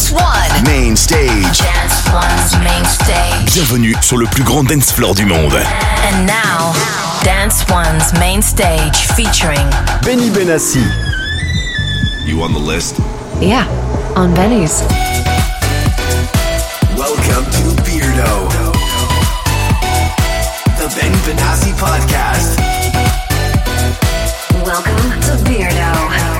Dance One. Main stage. Dance One's main stage. Bienvenue sur le plus grand dance floor du monde. And now, Dance One's main stage featuring Benny Benassi. You on the list? Yeah, on Benny's. Welcome to Beardo, the Ben Benassi podcast. Welcome to Beardo,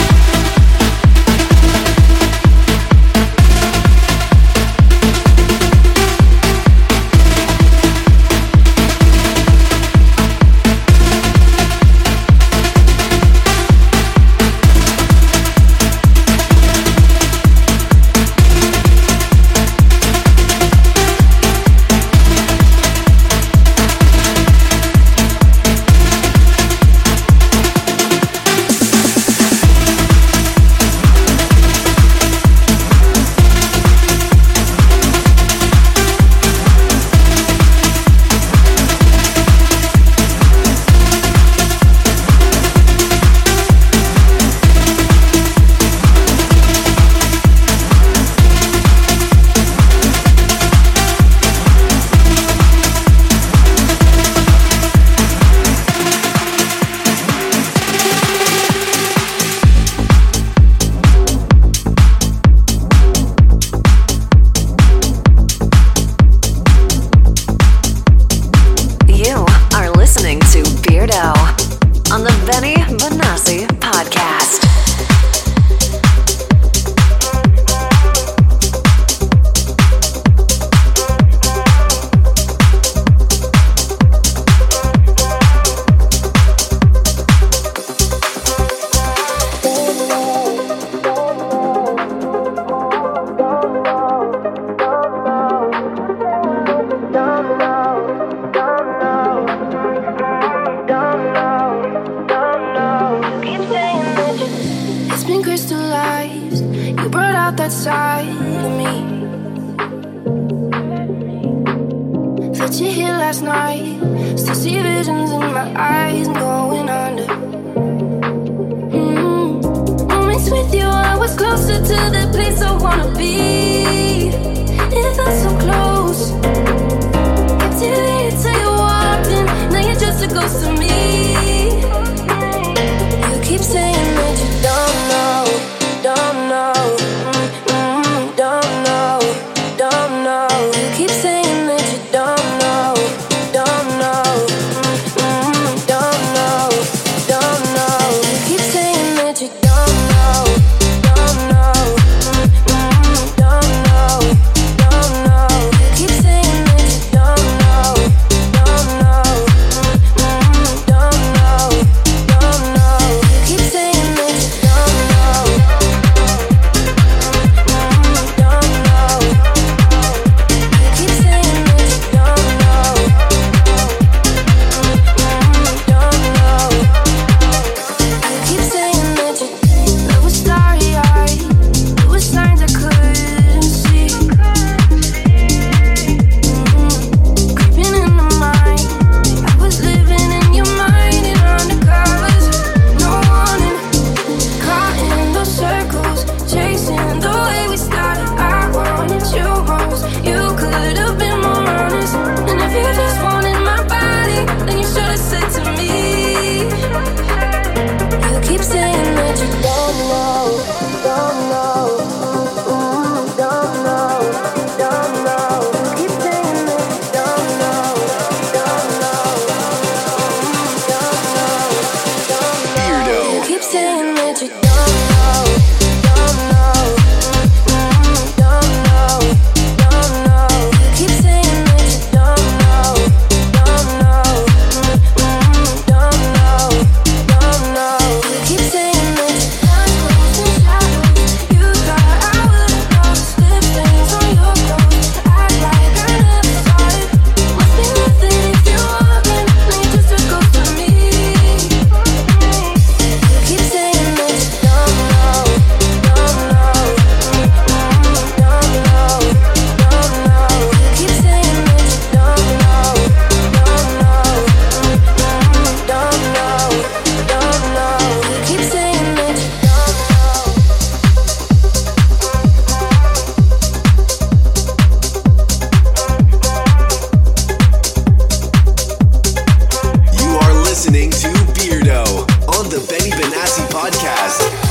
listening to Beardo on the Benny Benassi podcast.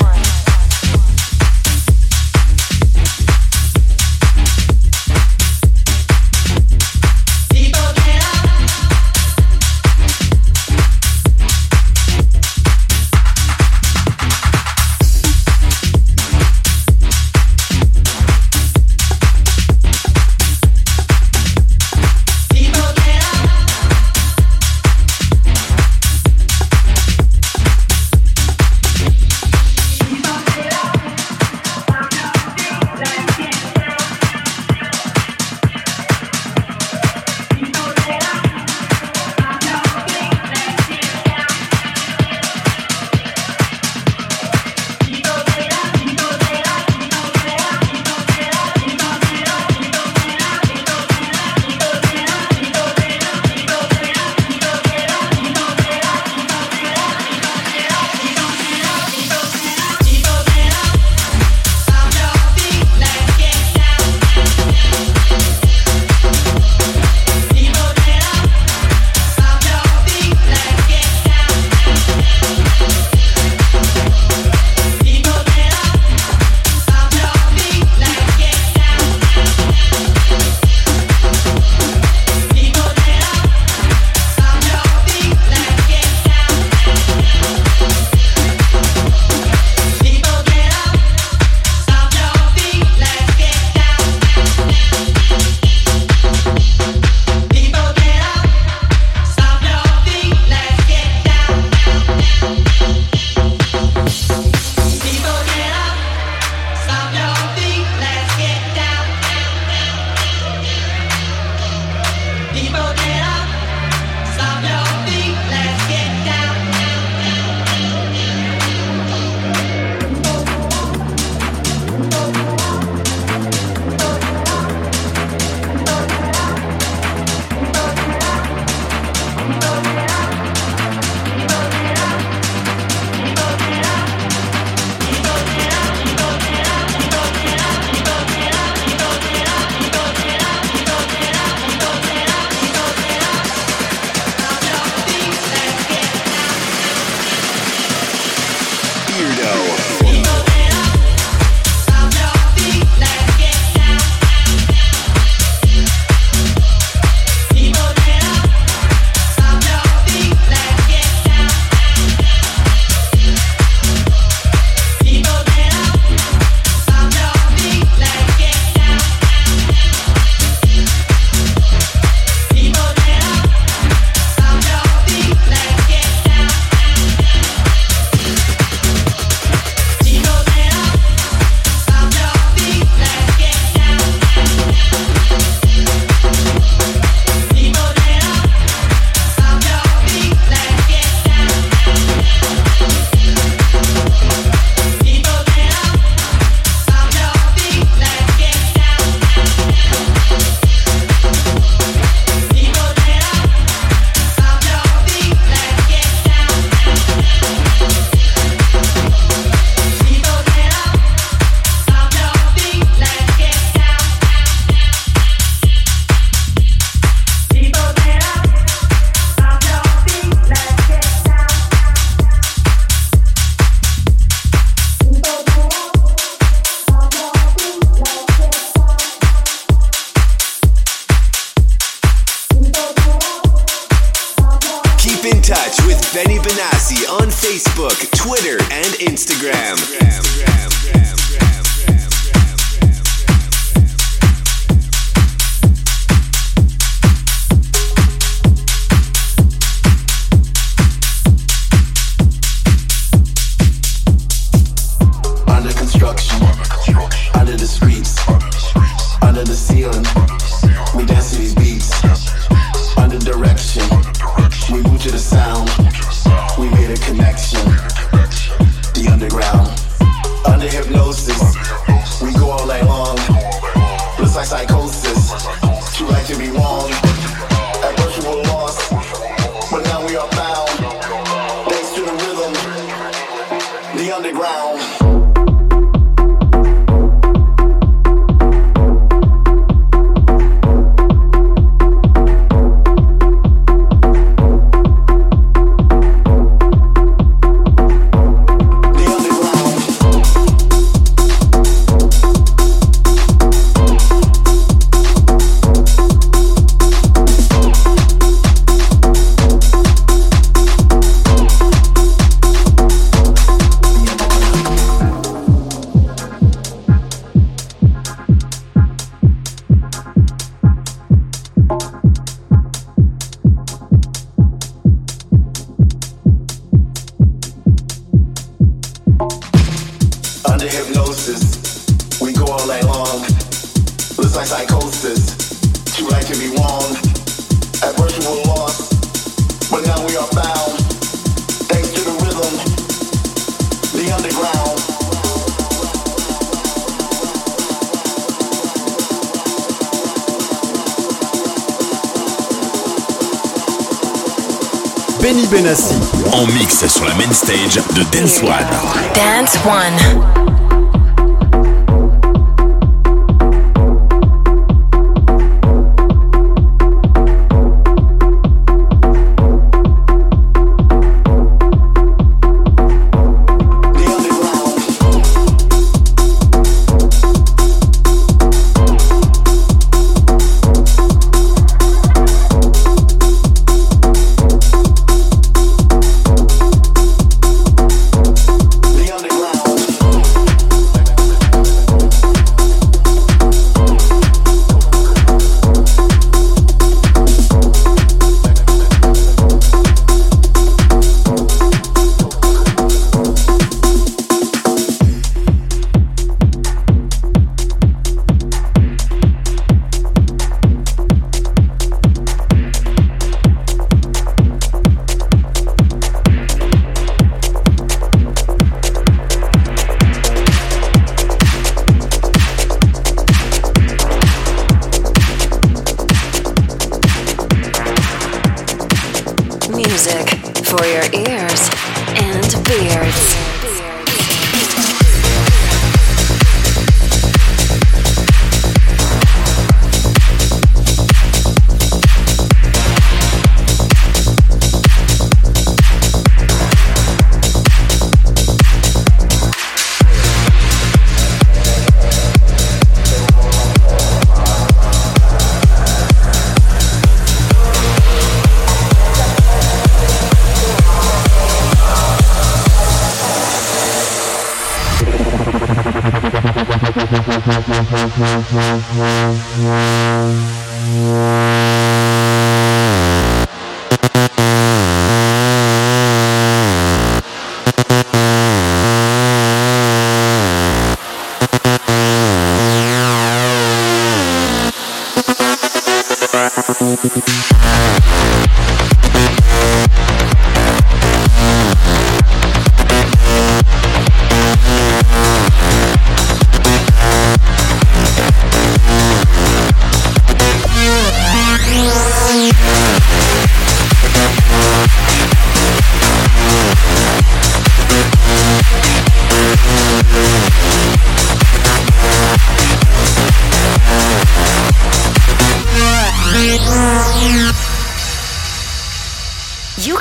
Stage de Dance One. Dance One.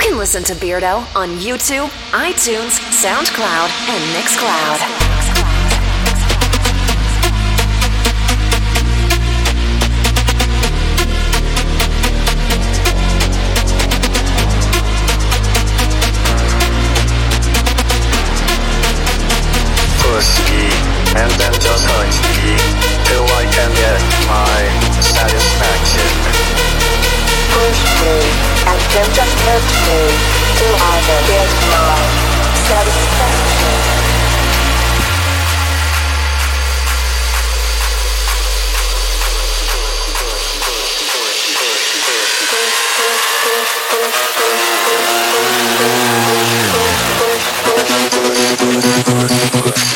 Listen to Beardo on YouTube, iTunes, SoundCloud, and Mixcloud. and then just hurt me till I can get my satisfaction push me, and then just hurt me, till I get my satisfaction. Push, push, push, push, push, push, push, push.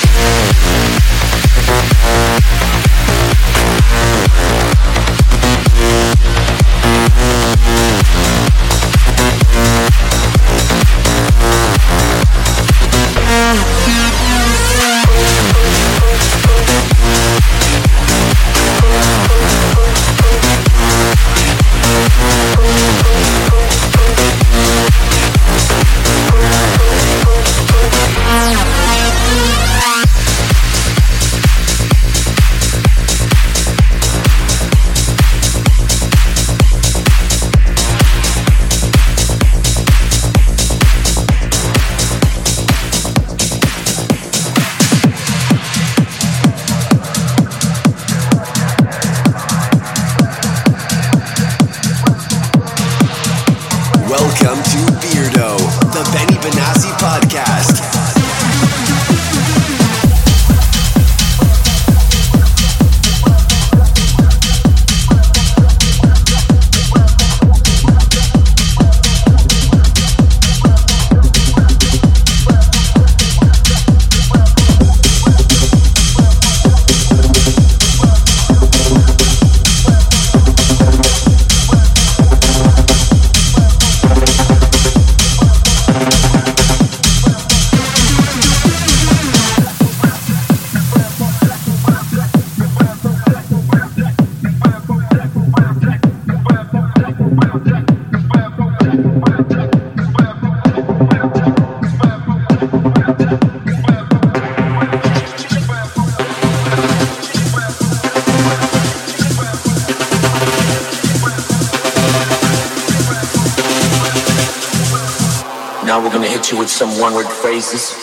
One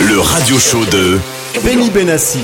Le radio show de Benny Benassi.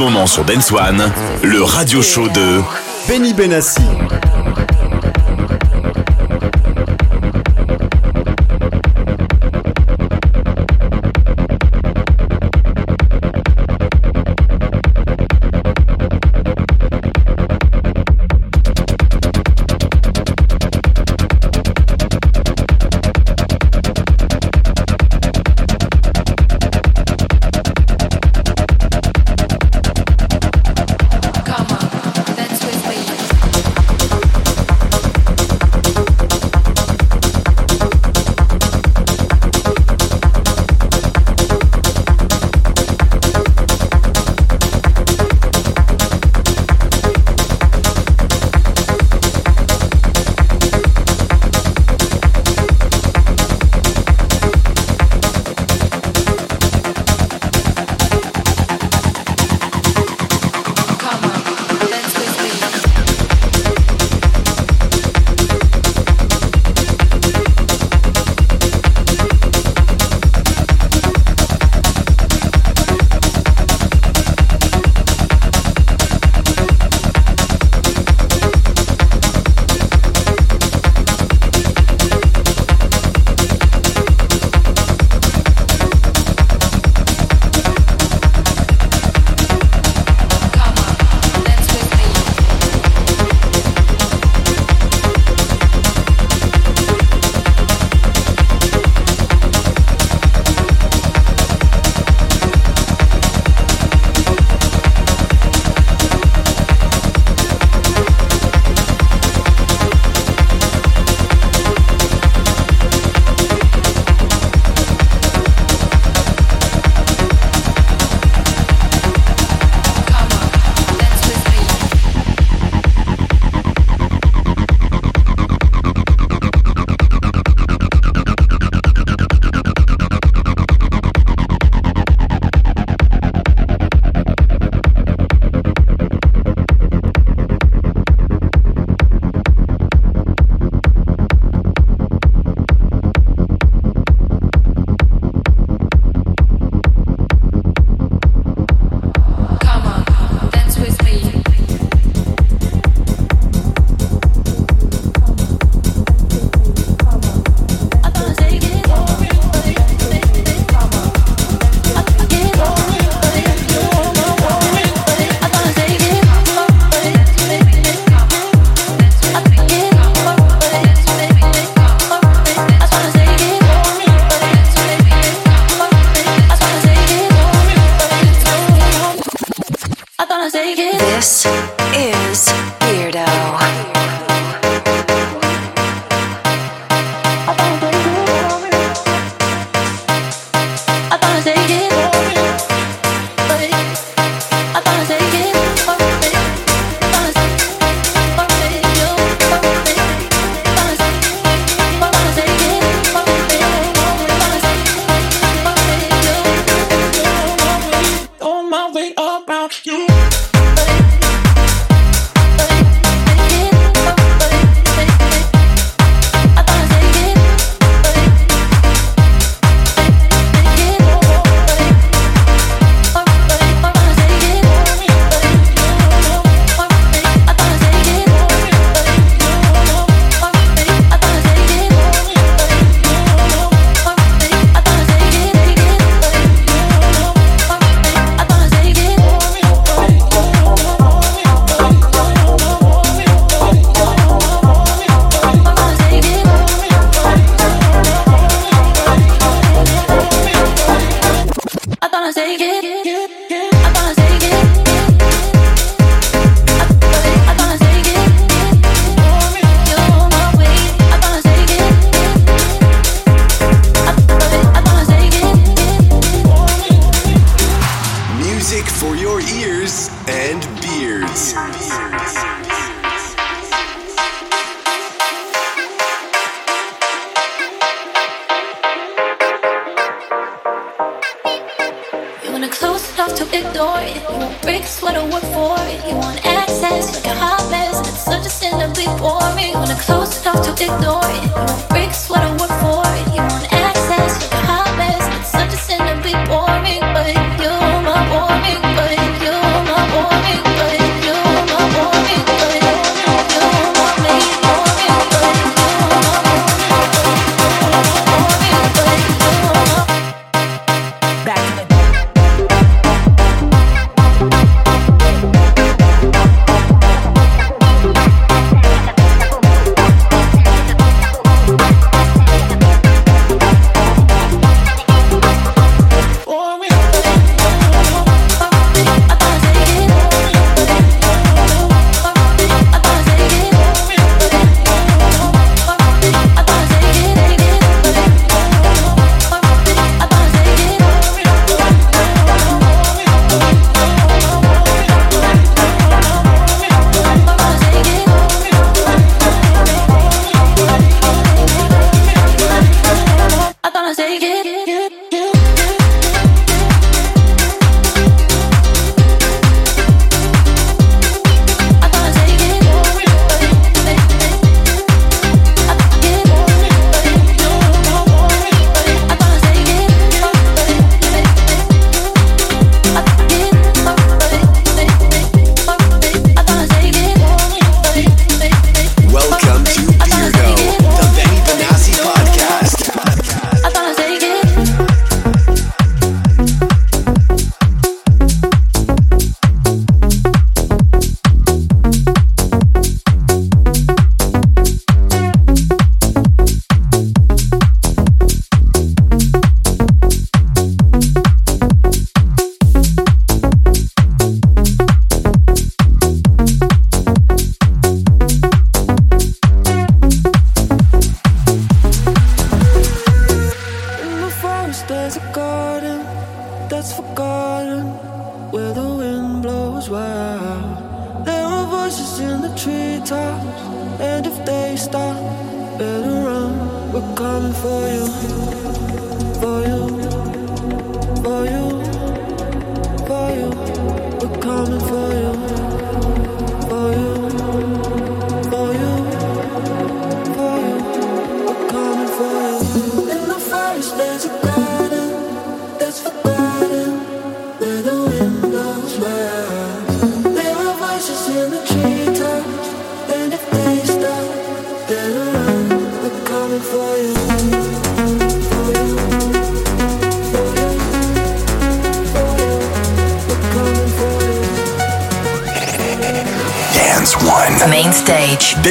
Moment sur Dance One, le radio show de Benny Benassi.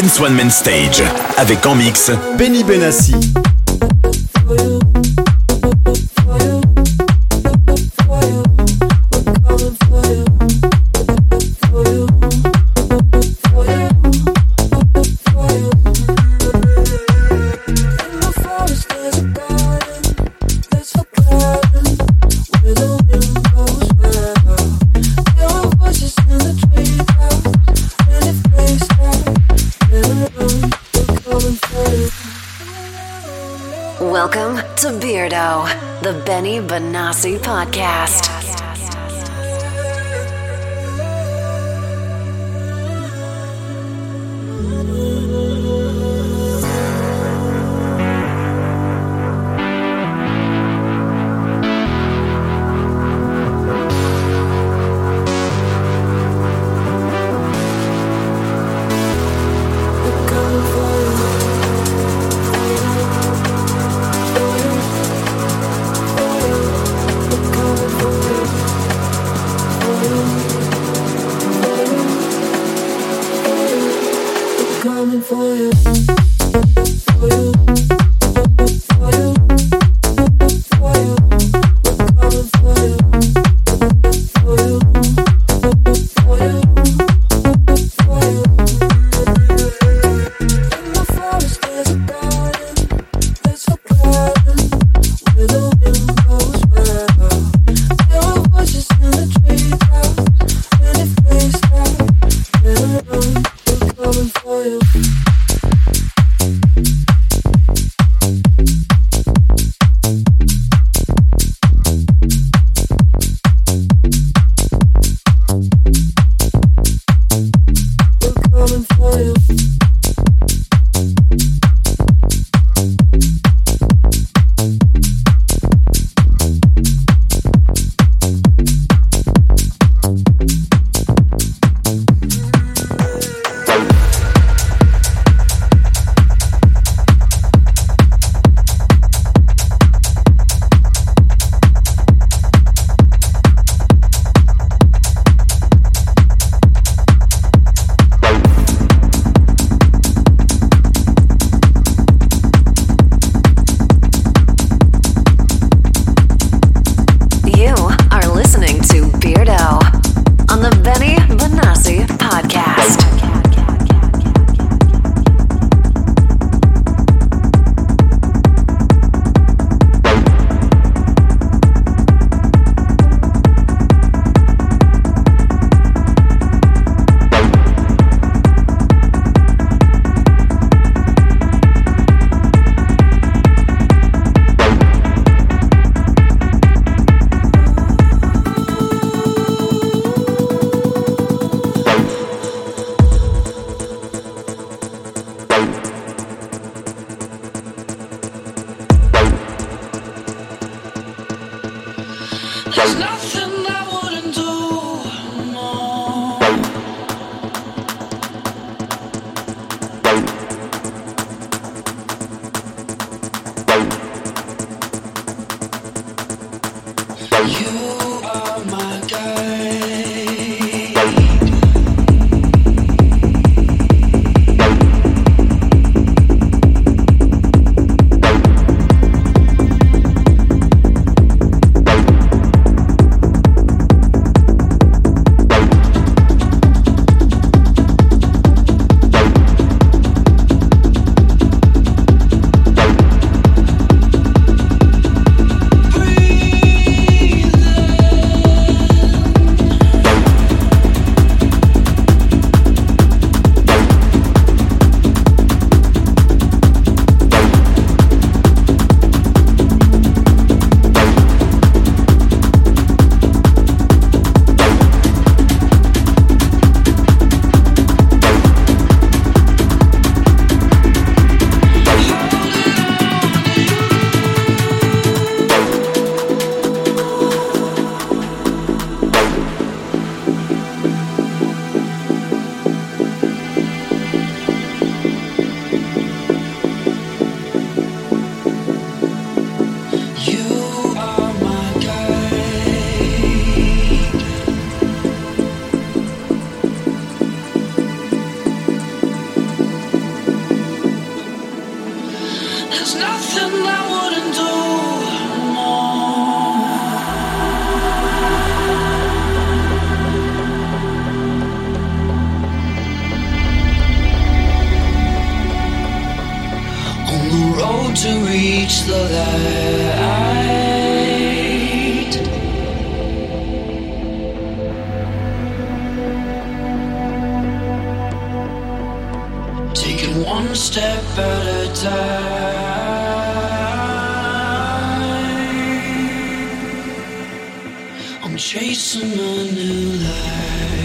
Dance One Man Stage avec en mix Benny Benassi. the Benny Benassi Podcast. Yeah. I'm chasing a new life.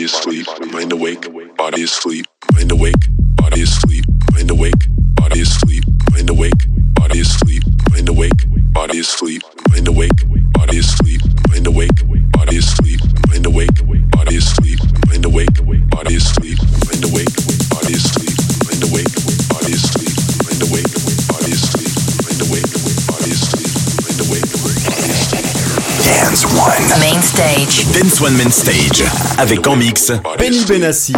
Body Sleep. One Man Stage avec en mix Benny Benassi.